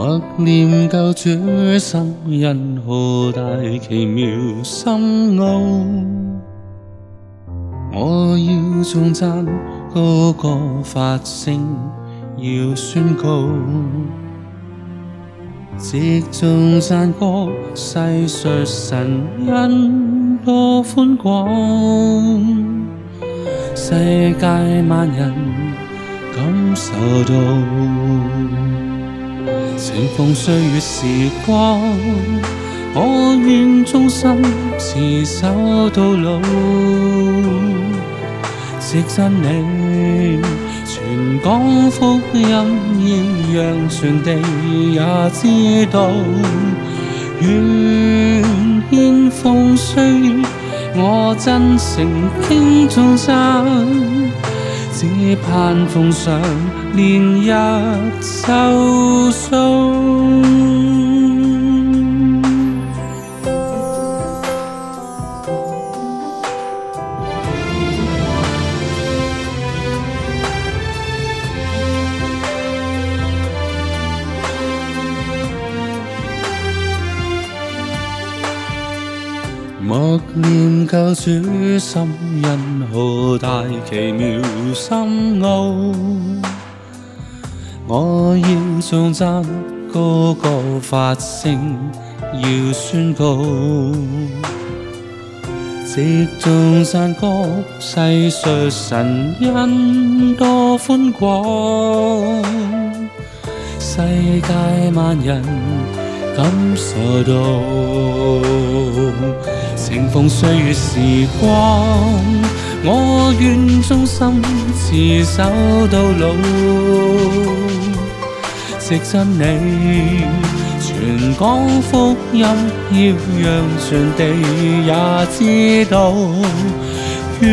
默念救主心因何大奇妙深奥，我要颂赞高歌发声要宣告，即众赞歌细述神恩多宽广，世界万人感受到。情逢岁月时光，我愿终身持守到老。藉真你，全讲福音，要让全地也知道。愿献奉岁月，我真诚倾众生。只盼奉上连日寿数。默念救主心恩何大奇妙深奥，我要颂赞高歌发声要宣告，藉众赞歌细述神恩多宽广，世界万人感受到。情逢岁月时光，我愿忠心持守到老。藉真你传讲福音，要让全地也知道。愿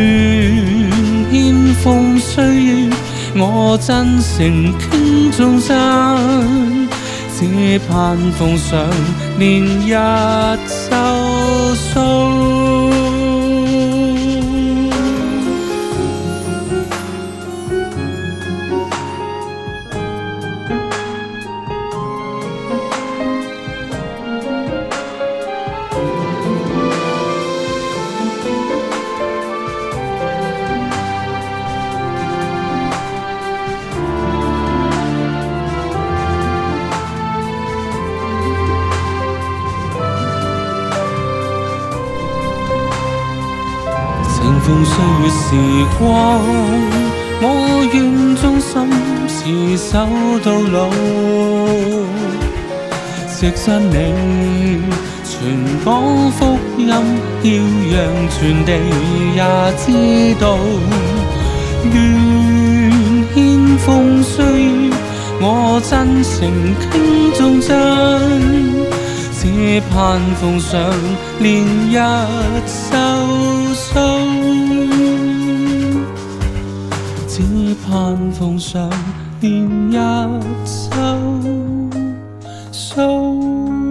献奉岁月，我真诚倾众生。只盼奉上年日寿数。情逢岁月时光，我愿忠心持守到老。藉真理传讲福音，要让全地也知道。愿献奉岁月，我真诚倾众真。只盼奉上连日寿数。只盼奉上年日寿数。